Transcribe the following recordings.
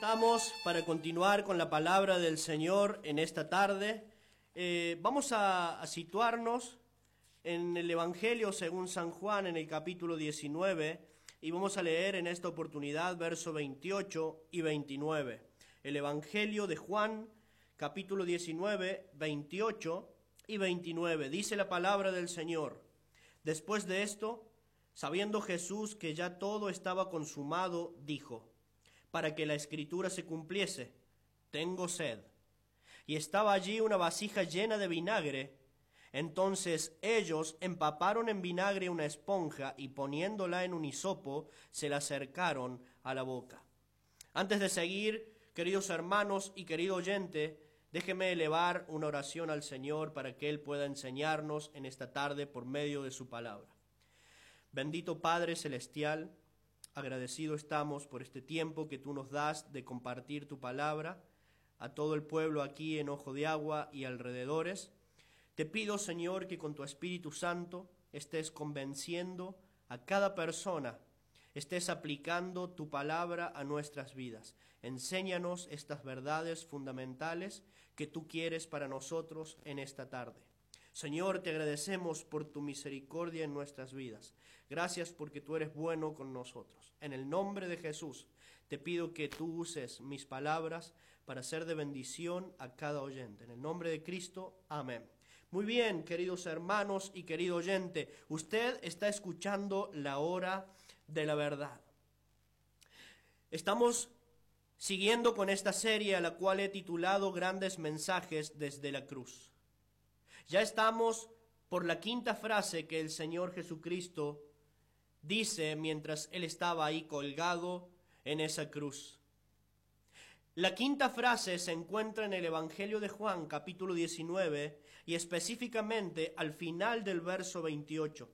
estamos para continuar con la palabra del Señor en esta tarde. Eh, vamos a, a situarnos en el Evangelio según San Juan en el capítulo 19 y vamos a leer en esta oportunidad versos 28 y 29. El Evangelio de Juan capítulo 19, 28 y 29. Dice la palabra del Señor. Después de esto, sabiendo Jesús que ya todo estaba consumado, dijo, para que la escritura se cumpliese, tengo sed. Y estaba allí una vasija llena de vinagre. Entonces ellos empaparon en vinagre una esponja y poniéndola en un hisopo, se la acercaron a la boca. Antes de seguir, queridos hermanos y querido oyente, déjeme elevar una oración al Señor para que Él pueda enseñarnos en esta tarde por medio de su palabra. Bendito Padre Celestial, Agradecido estamos por este tiempo que tú nos das de compartir tu palabra a todo el pueblo aquí en Ojo de Agua y alrededores. Te pido, Señor, que con tu Espíritu Santo estés convenciendo a cada persona, estés aplicando tu palabra a nuestras vidas. Enséñanos estas verdades fundamentales que tú quieres para nosotros en esta tarde. Señor, te agradecemos por tu misericordia en nuestras vidas. Gracias porque tú eres bueno con nosotros. En el nombre de Jesús, te pido que tú uses mis palabras para ser de bendición a cada oyente. En el nombre de Cristo, amén. Muy bien, queridos hermanos y querido oyente, usted está escuchando la hora de la verdad. Estamos siguiendo con esta serie a la cual he titulado Grandes mensajes desde la cruz. Ya estamos por la quinta frase que el Señor Jesucristo dice mientras Él estaba ahí colgado en esa cruz. La quinta frase se encuentra en el Evangelio de Juan capítulo 19 y específicamente al final del verso 28.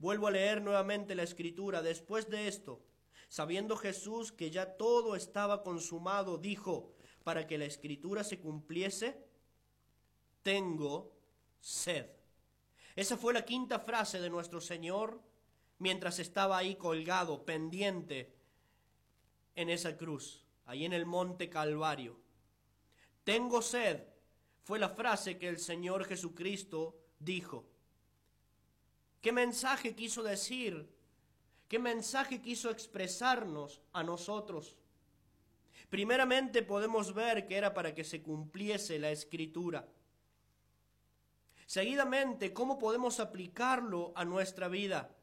Vuelvo a leer nuevamente la escritura. Después de esto, sabiendo Jesús que ya todo estaba consumado, dijo, para que la escritura se cumpliese, tengo sed. Esa fue la quinta frase de nuestro Señor mientras estaba ahí colgado, pendiente en esa cruz, ahí en el monte Calvario. Tengo sed fue la frase que el Señor Jesucristo dijo. ¿Qué mensaje quiso decir? ¿Qué mensaje quiso expresarnos a nosotros? Primeramente podemos ver que era para que se cumpliese la escritura. Seguidamente, ¿cómo podemos aplicarlo a nuestra vida?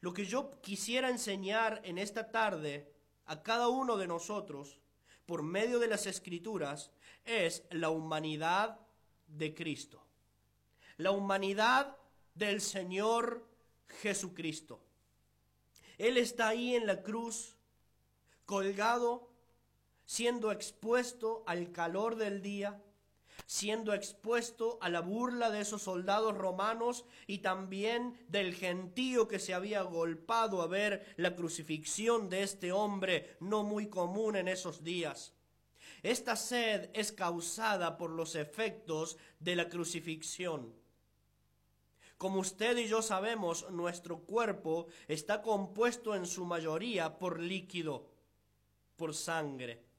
Lo que yo quisiera enseñar en esta tarde a cada uno de nosotros, por medio de las escrituras, es la humanidad de Cristo. La humanidad del Señor Jesucristo. Él está ahí en la cruz, colgado, siendo expuesto al calor del día, siendo expuesto a la burla de esos soldados romanos y también del gentío que se había golpado a ver la crucifixión de este hombre no muy común en esos días. Esta sed es causada por los efectos de la crucifixión. Como usted y yo sabemos, nuestro cuerpo está compuesto en su mayoría por líquido, por sangre.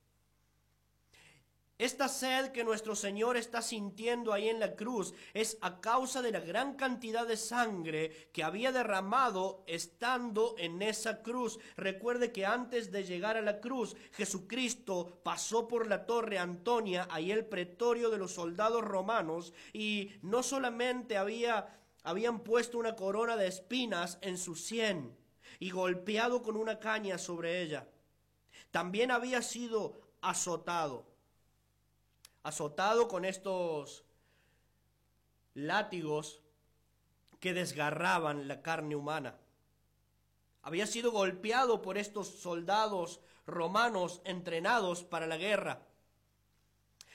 Esta sed que nuestro Señor está sintiendo ahí en la cruz es a causa de la gran cantidad de sangre que había derramado estando en esa cruz. Recuerde que antes de llegar a la cruz, Jesucristo pasó por la torre Antonia, ahí el pretorio de los soldados romanos, y no solamente había, habían puesto una corona de espinas en su sien y golpeado con una caña sobre ella, también había sido azotado azotado con estos látigos que desgarraban la carne humana. Había sido golpeado por estos soldados romanos entrenados para la guerra.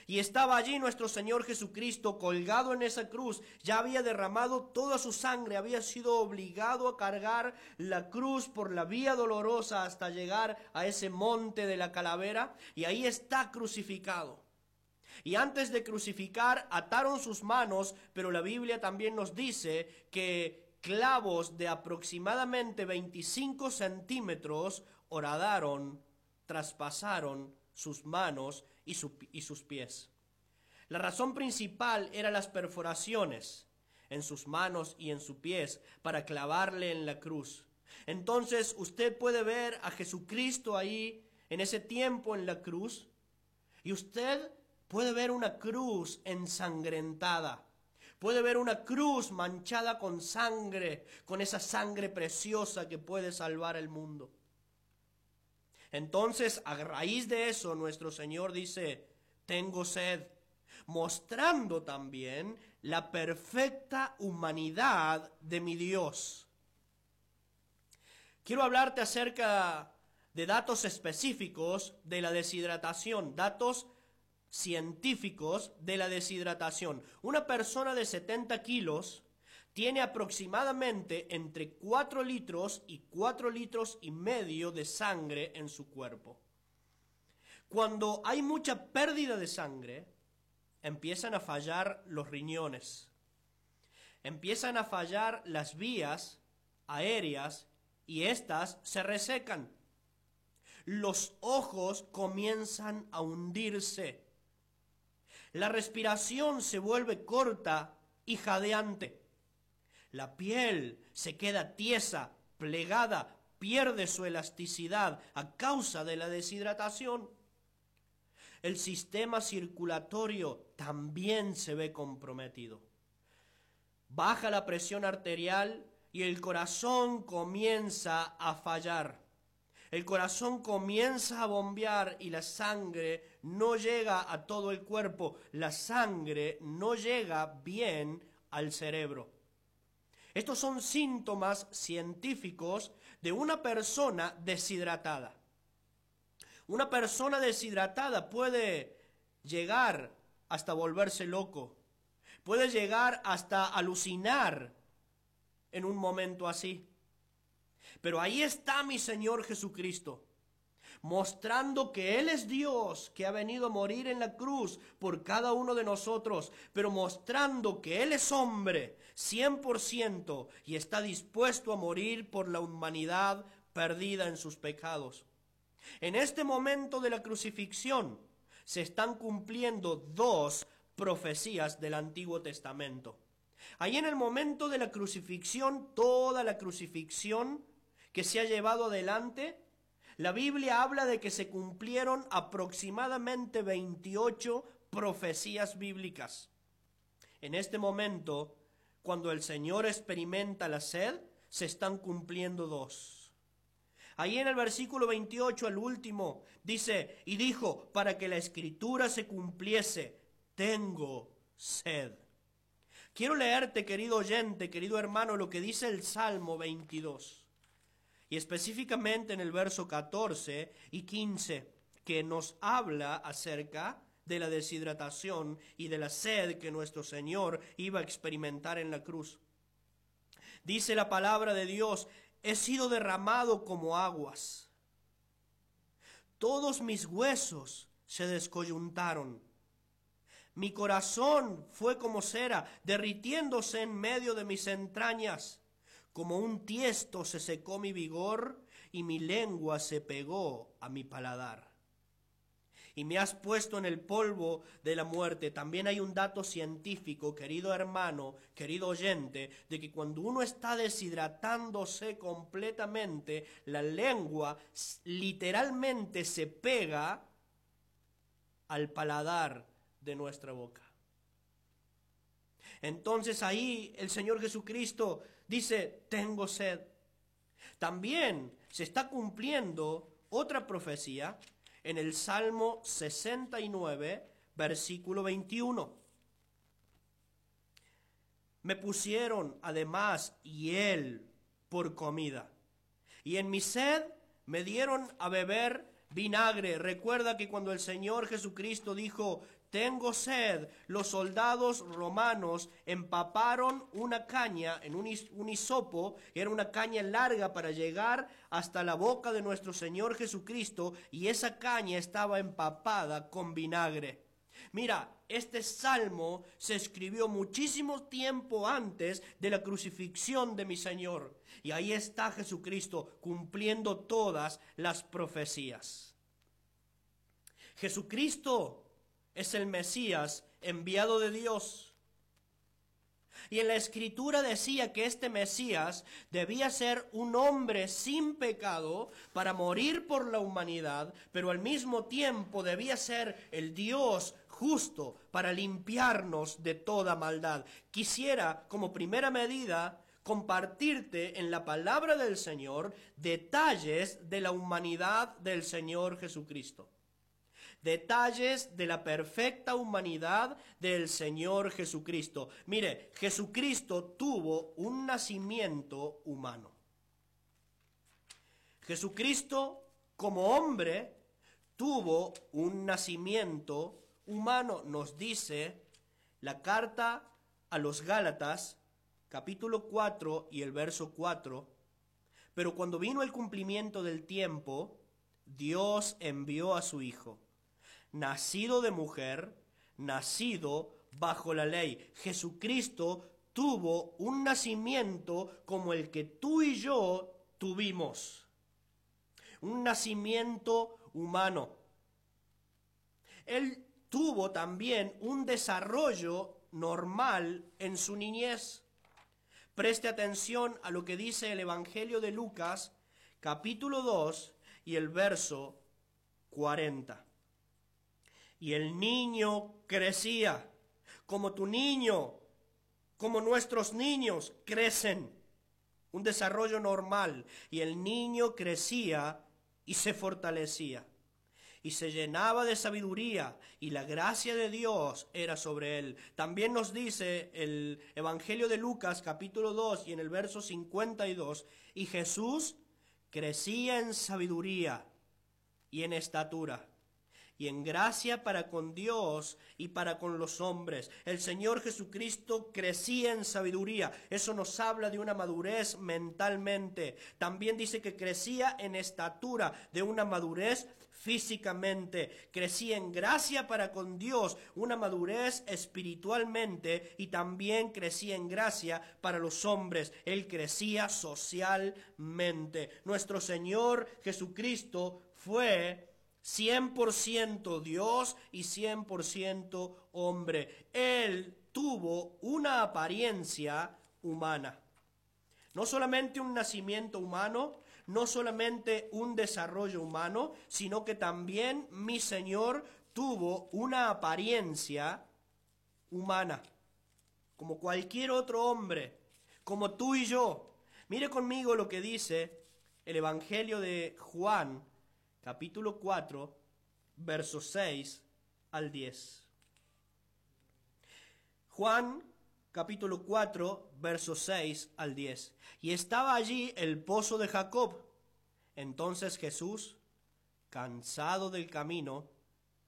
Y estaba allí nuestro Señor Jesucristo colgado en esa cruz. Ya había derramado toda su sangre, había sido obligado a cargar la cruz por la vía dolorosa hasta llegar a ese monte de la calavera. Y ahí está crucificado. Y antes de crucificar, ataron sus manos, pero la Biblia también nos dice que clavos de aproximadamente 25 centímetros horadaron, traspasaron sus manos y, sus pies. La razón principal era las perforaciones en sus manos y en sus pies para clavarle en la cruz. Entonces usted puede ver a Jesucristo ahí en ese tiempo en la cruz y usted puede ver una cruz ensangrentada. Puede ver una cruz manchada con sangre, con esa sangre preciosa que puede salvar el mundo. Entonces, a raíz de eso, nuestro Señor dice, tengo sed, mostrando también la perfecta humanidad de mi Dios. Quiero hablarte acerca de datos específicos de la deshidratación, datos científicos de la deshidratación. Una persona de 70 kilos tiene aproximadamente entre 4 litros y 4 litros y medio de sangre en su cuerpo. Cuando hay mucha pérdida de sangre, empiezan a fallar los riñones, empiezan a fallar las vías aéreas y éstas se resecan. Los ojos comienzan a hundirse. La respiración se vuelve corta y jadeante. La piel se queda tiesa, plegada, pierde su elasticidad a causa de la deshidratación. El sistema circulatorio también se ve comprometido. Baja la presión arterial y el corazón comienza a fallar. El corazón comienza a bombear y la sangre no llega a todo el cuerpo. La sangre no llega bien al cerebro. Estos son síntomas científicos de una persona deshidratada. Una persona deshidratada puede llegar hasta volverse loco, puede llegar hasta alucinar en un momento así. Pero ahí está mi Señor Jesucristo, mostrando que Él es Dios, que ha venido a morir en la cruz por cada uno de nosotros, pero mostrando que Él es hombre, 100%, y está dispuesto a morir por la humanidad perdida en sus pecados. En este momento de la crucifixión se están cumpliendo dos profecías del Antiguo Testamento. Ahí en el momento de la crucifixión, toda la crucifixión que se ha llevado adelante, la Biblia habla de que se cumplieron aproximadamente 28 profecías bíblicas. En este momento, cuando el Señor experimenta la sed, se están cumpliendo dos. Ahí en el versículo 28, el último, dice, y dijo, para que la escritura se cumpliese, tengo sed. Quiero leerte, querido oyente, querido hermano, lo que dice el Salmo 22 y específicamente en el verso 14 y 15, que nos habla acerca de la deshidratación y de la sed que nuestro Señor iba a experimentar en la cruz. Dice la palabra de Dios, he sido derramado como aguas. Todos mis huesos se descoyuntaron. Mi corazón fue como cera, derritiéndose en medio de mis entrañas. Como un tiesto se secó mi vigor y mi lengua se pegó a mi paladar. Y me has puesto en el polvo de la muerte. También hay un dato científico, querido hermano, querido oyente, de que cuando uno está deshidratándose completamente, la lengua literalmente se pega al paladar de nuestra boca. Entonces ahí el Señor Jesucristo dice, tengo sed. También se está cumpliendo otra profecía en el Salmo 69, versículo 21. Me pusieron además hiel por comida, y en mi sed me dieron a beber vinagre. Recuerda que cuando el Señor Jesucristo dijo, tengo sed. Los soldados romanos empaparon una caña en un, hisopo, era una caña larga para llegar hasta la boca de nuestro Señor Jesucristo, y esa caña estaba empapada con vinagre. Mira, este salmo se escribió muchísimo tiempo antes de la crucifixión de mi Señor, y ahí está Jesucristo cumpliendo todas las profecías. Jesucristo es el Mesías enviado de Dios. Y en la escritura decía que este Mesías debía ser un hombre sin pecado para morir por la humanidad, pero al mismo tiempo debía ser el Dios justo para limpiarnos de toda maldad. Quisiera, como primera medida, compartirte en la palabra del Señor detalles de la humanidad del Señor Jesucristo detalles de la perfecta humanidad del Señor Jesucristo. Mire, Jesucristo tuvo un nacimiento humano. Jesucristo como hombre tuvo un nacimiento humano, nos dice la carta a los Gálatas, capítulo 4 y el verso 4. Pero cuando vino el cumplimiento del tiempo, Dios envió a su Hijo nacido de mujer, nacido bajo la ley. Jesucristo tuvo un nacimiento como el que tú y yo tuvimos. Un nacimiento humano. Él tuvo también un desarrollo normal en su niñez. Preste atención a lo que dice el Evangelio de Lucas, capítulo 2 y el verso 40 y el niño crecía, como tu niño, como nuestros niños crecen, un desarrollo normal, y el niño crecía y se fortalecía, y se llenaba de sabiduría, y la gracia de Dios era sobre él. También nos dice el Evangelio de Lucas capítulo 2 y en el verso 52, y Jesús crecía en sabiduría y en estatura y en gracia para con Dios y para con los hombres. El Señor Jesucristo crecía en sabiduría. Eso nos habla de una madurez mentalmente. También dice que crecía en estatura, de una madurez físicamente. Crecía en gracia para con Dios, una madurez espiritualmente y también crecía en gracia para los hombres. Él crecía socialmente. Nuestro Señor Jesucristo fue 100% Dios y 100% hombre. Él tuvo una apariencia humana. No solamente un nacimiento humano, no solamente un desarrollo humano, sino que también mi Señor tuvo una apariencia humana, como cualquier otro hombre, como tú y yo. Mire conmigo lo que dice el Evangelio de Juan, capítulo 4, versos 6 al 10. Juan capítulo 4, versos 6 al 10. Y estaba allí el pozo de Jacob. Entonces Jesús, cansado del camino,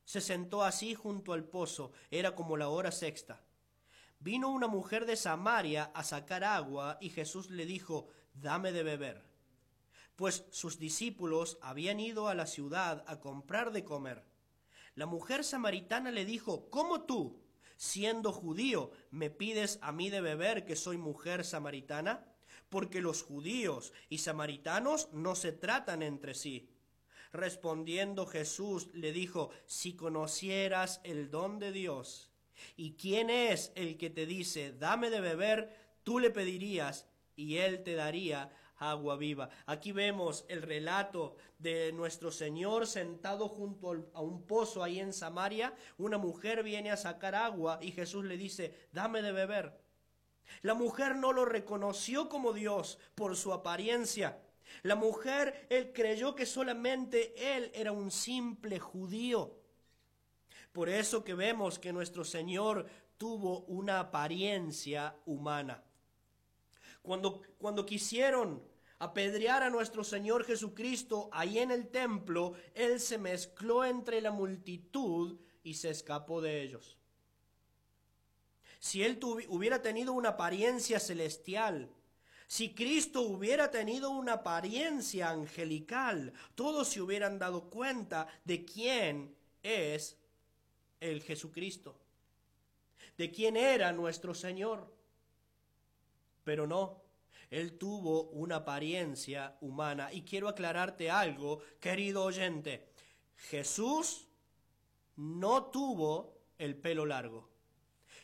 se sentó así junto al pozo. Era como la hora sexta. Vino una mujer de Samaria a sacar agua y Jesús le dijo, dame de beber pues sus discípulos habían ido a la ciudad a comprar de comer. La mujer samaritana le dijo, ¿cómo tú, siendo judío, me pides a mí de beber que soy mujer samaritana? Porque los judíos y samaritanos no se tratan entre sí. Respondiendo Jesús le dijo, si conocieras el don de Dios, y quién es el que te dice, dame de beber, tú le pedirías, y él te daría agua viva. Aquí vemos el relato de nuestro Señor sentado junto a un pozo ahí en Samaria. Una mujer viene a sacar agua y Jesús le dice, dame de beber. La mujer no lo reconoció como Dios por su apariencia. La mujer, él creyó que solamente él era un simple judío. Por eso que vemos que nuestro Señor tuvo una apariencia humana. Cuando, cuando quisieron apedrear a nuestro Señor Jesucristo ahí en el templo, Él se mezcló entre la multitud y se escapó de ellos. Si Él hubiera tenido una apariencia celestial, si Cristo hubiera tenido una apariencia angelical, todos se hubieran dado cuenta de quién es el Jesucristo, de quién era nuestro Señor. Pero no, él tuvo una apariencia humana. Y quiero aclararte algo, querido oyente. Jesús no tuvo el pelo largo.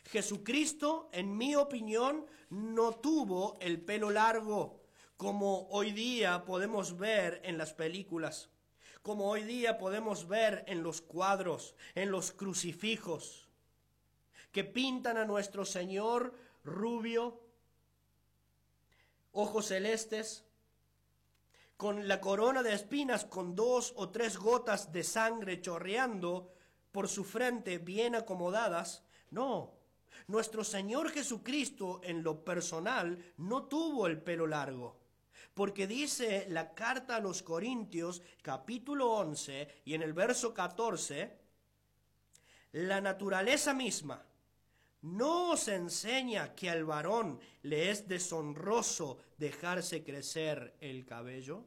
Jesucristo, en mi opinión, no tuvo el pelo largo como hoy día podemos ver en las películas, como hoy día podemos ver en los cuadros, en los crucifijos, que pintan a nuestro Señor rubio, ojos celestes, con la corona de espinas con dos o tres gotas de sangre chorreando por su frente bien acomodadas. No, nuestro Señor Jesucristo en lo personal no tuvo el pelo largo. Porque dice la carta a los Corintios capítulo 11 y en el verso 14, la naturaleza misma no os enseña que al varón le es deshonroso dejarse crecer el cabello.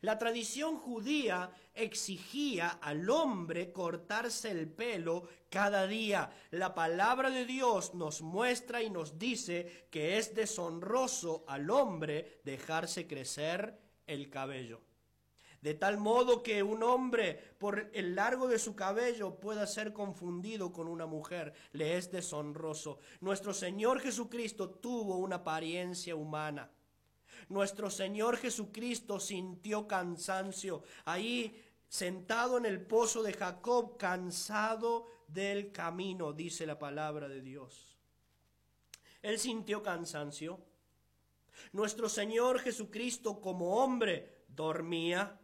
La tradición judía exigía al hombre cortarse el pelo cada día. La palabra de Dios nos muestra y nos dice que es deshonroso al hombre dejarse crecer el cabello. De tal modo que un hombre por el largo de su cabello pueda ser confundido con una mujer, le es deshonroso. Nuestro Señor Jesucristo tuvo una apariencia humana. Nuestro Señor Jesucristo sintió cansancio. Ahí sentado en el pozo de Jacob, cansado del camino, dice la palabra de Dios. Él sintió cansancio. Nuestro Señor Jesucristo como hombre dormía.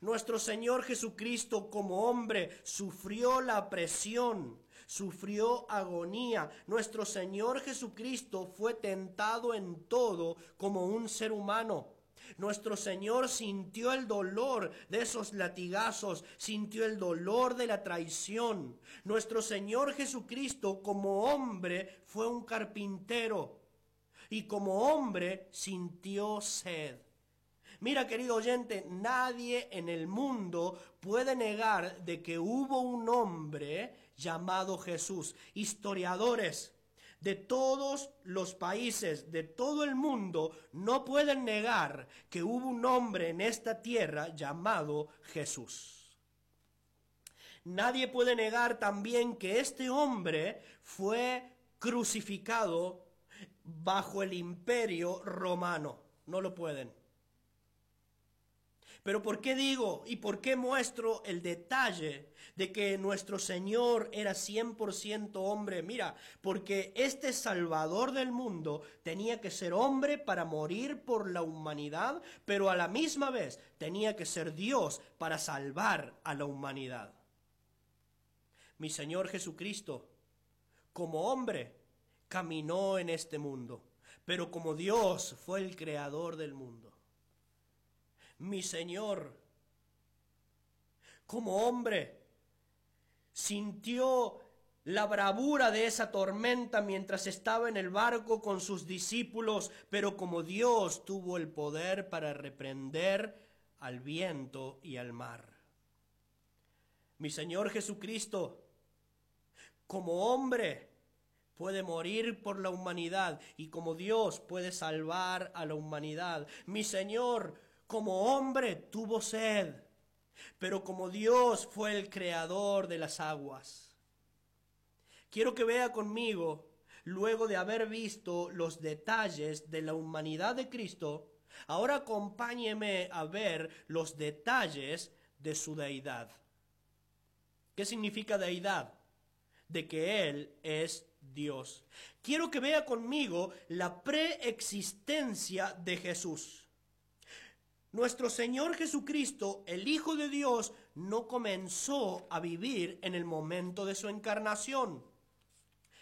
Nuestro Señor Jesucristo como hombre sufrió la presión, sufrió agonía. Nuestro Señor Jesucristo fue tentado en todo como un ser humano. Nuestro Señor sintió el dolor de esos latigazos, sintió el dolor de la traición. Nuestro Señor Jesucristo como hombre fue un carpintero y como hombre sintió sed. Mira, querido oyente, nadie en el mundo puede negar de que hubo un hombre llamado Jesús. Historiadores, de todos los países, de todo el mundo, no pueden negar que hubo un hombre en esta tierra llamado Jesús. Nadie puede negar también que este hombre fue crucificado bajo el imperio romano. No lo pueden. Pero ¿por qué digo y por qué muestro el detalle de que nuestro Señor era 100% hombre? Mira, porque este Salvador del mundo tenía que ser hombre para morir por la humanidad, pero a la misma vez tenía que ser Dios para salvar a la humanidad. Mi Señor Jesucristo, como hombre, caminó en este mundo, pero como Dios fue el creador del mundo mi Señor, como hombre, sintió la bravura de esa tormenta mientras estaba en el barco con sus discípulos, pero como Dios tuvo el poder para reprender al viento y al mar. Mi Señor Jesucristo, como hombre, puede morir por la humanidad y como Dios puede salvar a la humanidad. Mi Señor, como hombre tuvo sed, pero como Dios fue el creador de las aguas. Quiero que vea conmigo, luego de haber visto los detalles de la humanidad de Cristo, ahora acompáñeme a ver los detalles de su deidad. ¿Qué significa deidad? De que Él es Dios. Quiero que vea conmigo la preexistencia de Jesús. Nuestro Señor Jesucristo, el Hijo de Dios, no comenzó a vivir en el momento de su encarnación.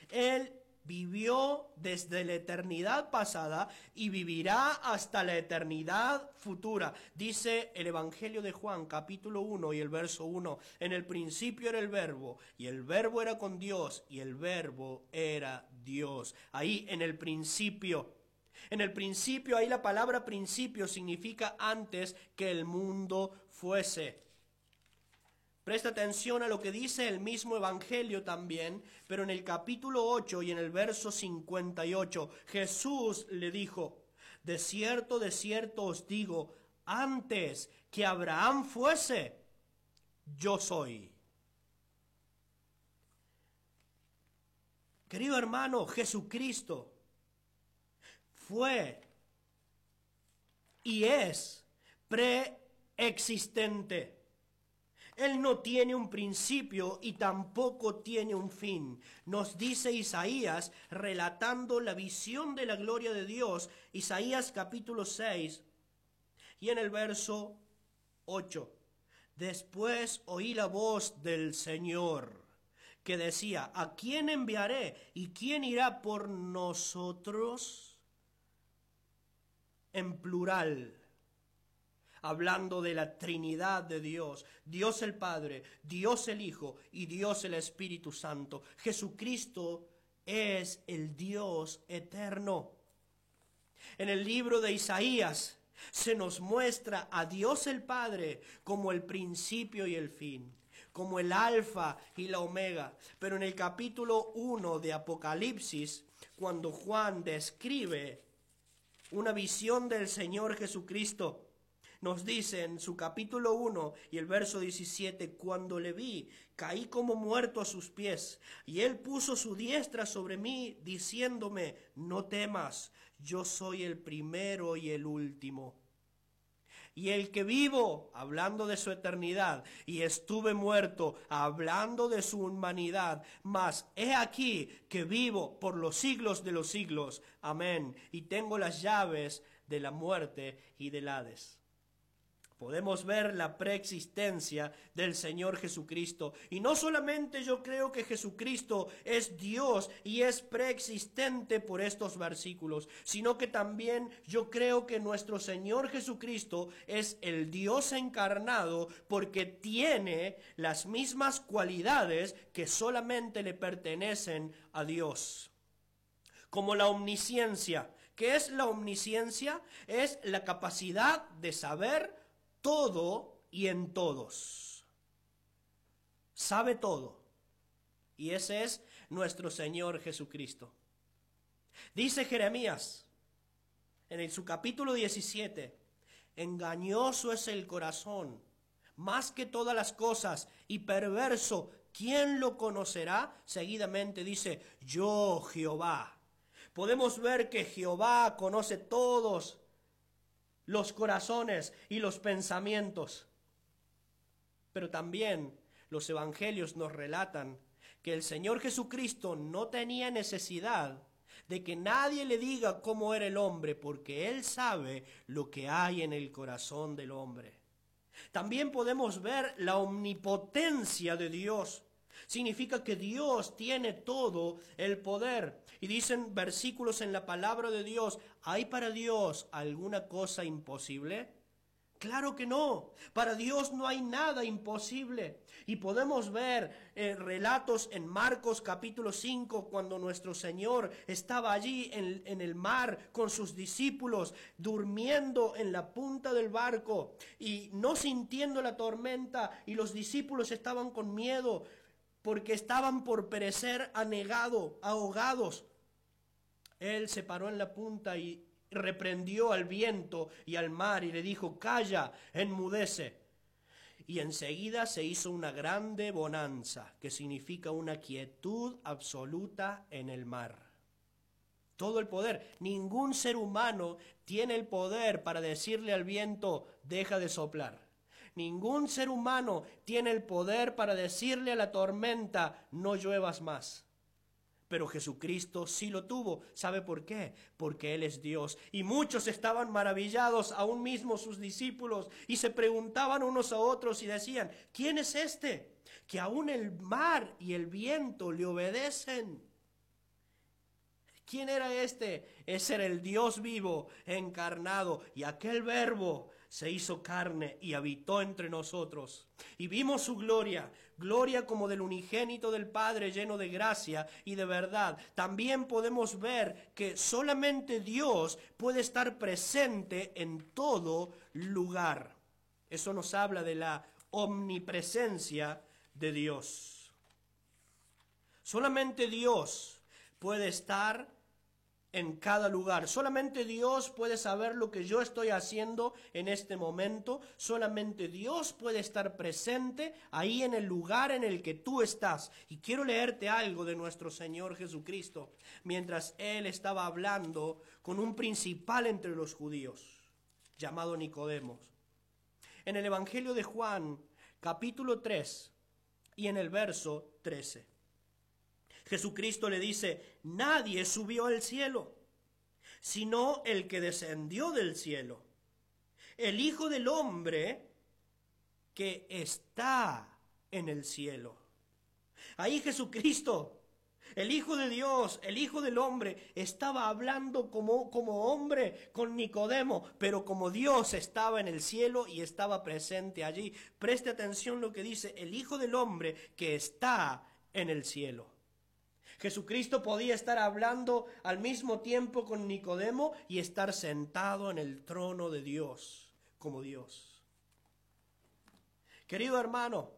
Él vivió desde la eternidad pasada y vivirá hasta la eternidad futura. Dice el Evangelio de Juan capítulo 1 y el verso 1, en el principio era el verbo y el verbo era con Dios y el verbo era Dios. Ahí en el principio en el principio, ahí la palabra principio significa antes que el mundo fuese. Presta atención a lo que dice el mismo Evangelio también, pero en el capítulo 8 y en el verso 58, Jesús le dijo, de cierto, de cierto os digo, antes que Abraham fuese, yo soy. Querido hermano, Jesucristo fue y es preexistente. Él no tiene un principio y tampoco tiene un fin. Nos dice Isaías relatando la visión de la gloria de Dios, Isaías capítulo 6 y en el verso 8. Después oí la voz del Señor que decía, ¿a quién enviaré y quién irá por nosotros? En plural hablando de la Trinidad de Dios, Dios el Padre, Dios el Hijo y Dios el Espíritu Santo. Jesucristo es el Dios eterno. En el libro de Isaías se nos muestra a Dios el Padre como el principio y el fin, como el alfa y la omega. Pero en el capítulo 1 de Apocalipsis, cuando Juan describe una visión del Señor Jesucristo, nos dice en su capítulo 1 y el verso 17, cuando le vi, caí como muerto a sus pies, y él puso su diestra sobre mí, diciéndome, no temas, yo soy el primero y el último. Y el que vivo, hablando de su eternidad, y estuve muerto, hablando de su humanidad, mas he aquí que vivo por los siglos de los siglos. Amén. Y tengo las llaves de la muerte y del Hades podemos ver la preexistencia del Señor Jesucristo. Y no solamente yo creo que Jesucristo es Dios y es preexistente por estos versículos, sino que también yo creo que nuestro Señor Jesucristo es el Dios encarnado porque tiene las mismas cualidades que solamente le pertenecen a Dios. Como la omnisciencia. ¿Qué es la omnisciencia? Es la capacidad de saber todo y en todos. Sabe todo. Y ese es nuestro Señor Jesucristo. Dice Jeremías en su capítulo 17, engañoso es el corazón, más que todas las cosas, y perverso, ¿quién lo conocerá? Seguidamente dice, yo Jehová. Podemos ver que Jehová conoce todos los corazones y los pensamientos. Pero también los evangelios nos relatan que el Señor Jesucristo no tenía necesidad de que nadie le diga cómo era el hombre, porque Él sabe lo que hay en el corazón del hombre. También podemos ver la omnipotencia de Dios. Significa que Dios tiene todo el poder. Y dicen versículos en la palabra de Dios, ¿hay para Dios alguna cosa imposible? Claro que no. Para Dios no hay nada imposible. Y podemos ver eh, relatos en Marcos capítulo 5 cuando nuestro Señor estaba allí en, en el mar con sus discípulos, durmiendo en la punta del barco y no sintiendo la tormenta y los discípulos estaban con miedo porque estaban por perecer anegado, ahogados. Él se paró en la punta y reprendió al viento y al mar y le dijo, calla, enmudece. Y enseguida se hizo una grande bonanza, que significa una quietud absoluta en el mar. Todo el poder. Ningún ser humano tiene el poder para decirle al viento, deja de soplar. Ningún ser humano tiene el poder para decirle a la tormenta, no lluevas más. Pero Jesucristo sí lo tuvo. ¿Sabe por qué? Porque Él es Dios. Y muchos estaban maravillados, aún mismo sus discípulos, y se preguntaban unos a otros y decían, ¿quién es este? Que aún el mar y el viento le obedecen. ¿Quién era este? Ese era el Dios vivo, encarnado, y aquel verbo se hizo carne y habitó entre nosotros. Y vimos su gloria, gloria como del unigénito del Padre lleno de gracia y de verdad. También podemos ver que solamente Dios puede estar presente en todo lugar. Eso nos habla de la omnipresencia de Dios. Solamente Dios puede estar en cada lugar. Solamente Dios puede saber lo que yo estoy haciendo en este momento. Solamente Dios puede estar presente ahí en el lugar en el que tú estás. Y quiero leerte algo de nuestro Señor Jesucristo mientras Él estaba hablando con un principal entre los judíos llamado Nicodemos. En el Evangelio de Juan, capítulo 3 y en el verso 13. Jesucristo le dice, nadie subió al cielo, sino el que descendió del cielo, el Hijo del Hombre que está en el cielo. Ahí Jesucristo, el Hijo de Dios, el Hijo del Hombre, estaba hablando como, como hombre con Nicodemo, pero como Dios estaba en el cielo y estaba presente allí. Preste atención lo que dice el Hijo del Hombre que está en el cielo. Jesucristo podía estar hablando al mismo tiempo con Nicodemo y estar sentado en el trono de Dios como Dios. Querido hermano,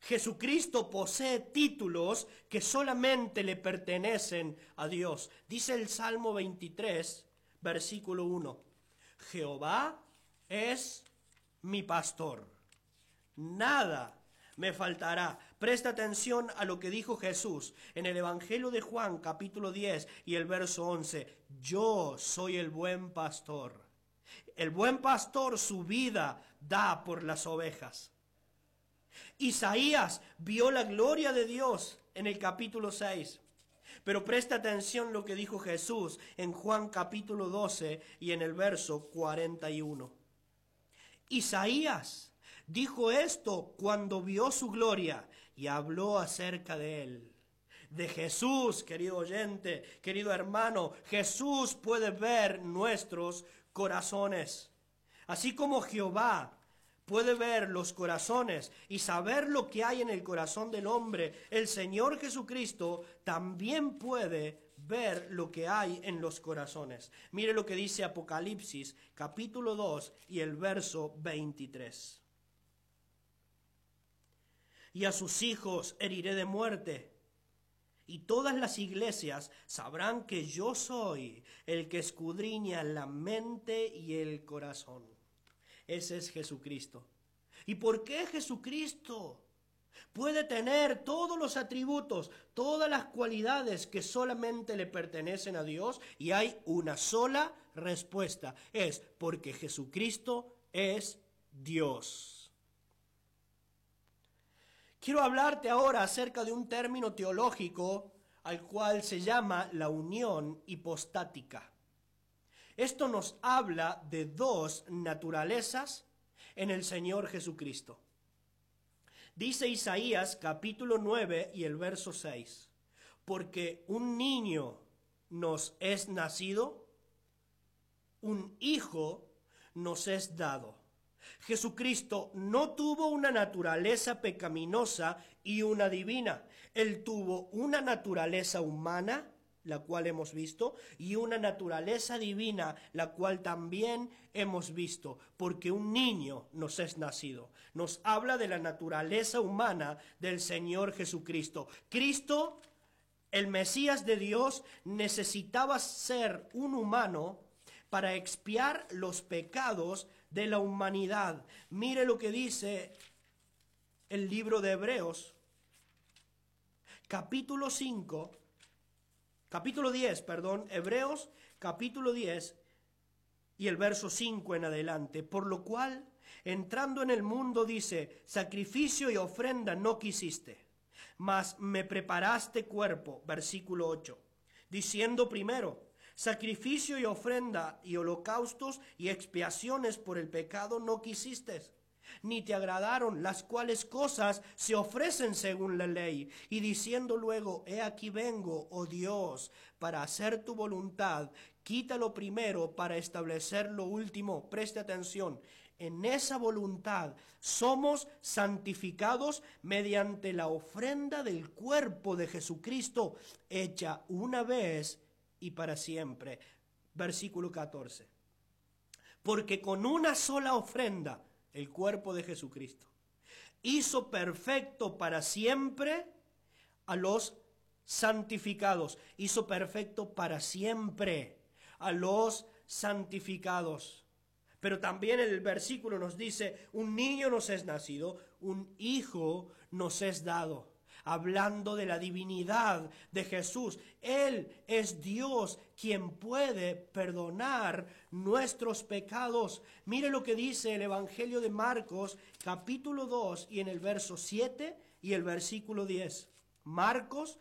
Jesucristo posee títulos que solamente le pertenecen a Dios. Dice el Salmo 23, versículo 1. Jehová es mi pastor. Nada me faltará. Presta atención a lo que dijo Jesús en el Evangelio de Juan capítulo 10 y el verso 11. Yo soy el buen pastor. El buen pastor su vida da por las ovejas. Isaías vio la gloria de Dios en el capítulo 6. Pero presta atención lo que dijo Jesús en Juan capítulo 12 y en el verso 41. Isaías Dijo esto cuando vio su gloria y habló acerca de él. De Jesús, querido oyente, querido hermano, Jesús puede ver nuestros corazones. Así como Jehová puede ver los corazones y saber lo que hay en el corazón del hombre, el Señor Jesucristo también puede ver lo que hay en los corazones. Mire lo que dice Apocalipsis capítulo 2 y el verso 23 y a sus hijos heriré de muerte. Y todas las iglesias sabrán que yo soy el que escudriña la mente y el corazón. Ese es Jesucristo. ¿Y por qué Jesucristo puede tener todos los atributos, todas las cualidades que solamente le pertenecen a Dios? Y hay una sola respuesta. Es porque Jesucristo es Dios. Quiero hablarte ahora acerca de un término teológico al cual se llama la unión hipostática. Esto nos habla de dos naturalezas en el Señor Jesucristo. Dice Isaías capítulo 9 y el verso 6, porque un niño nos es nacido, un hijo nos es dado Jesucristo no tuvo una naturaleza pecaminosa y una divina. Él tuvo una naturaleza humana, la cual hemos visto, y una naturaleza divina, la cual también hemos visto, porque un niño nos es nacido. Nos habla de la naturaleza humana del Señor Jesucristo. Cristo, el Mesías de Dios, necesitaba ser un humano para expiar los pecados de la humanidad. Mire lo que dice el libro de Hebreos, capítulo 5, capítulo 10, perdón, Hebreos, capítulo 10 y el verso 5 en adelante. Por lo cual, entrando en el mundo, dice, sacrificio y ofrenda no quisiste, mas me preparaste cuerpo, versículo 8, diciendo primero, Sacrificio y ofrenda y holocaustos y expiaciones por el pecado no quisiste, ni te agradaron, las cuales cosas se ofrecen según la ley, y diciendo luego, he aquí vengo, oh Dios, para hacer tu voluntad, quítalo primero para establecer lo último. Preste atención, en esa voluntad somos santificados mediante la ofrenda del cuerpo de Jesucristo, hecha una vez y para siempre. Versículo 14. Porque con una sola ofrenda, el cuerpo de Jesucristo, hizo perfecto para siempre a los santificados. Hizo perfecto para siempre a los santificados. Pero también el versículo nos dice, un niño nos es nacido, un hijo nos es dado. Hablando de la divinidad de Jesús. Él es Dios quien puede perdonar nuestros pecados. Mire lo que dice el Evangelio de Marcos capítulo 2 y en el verso 7 y el versículo 10. Marcos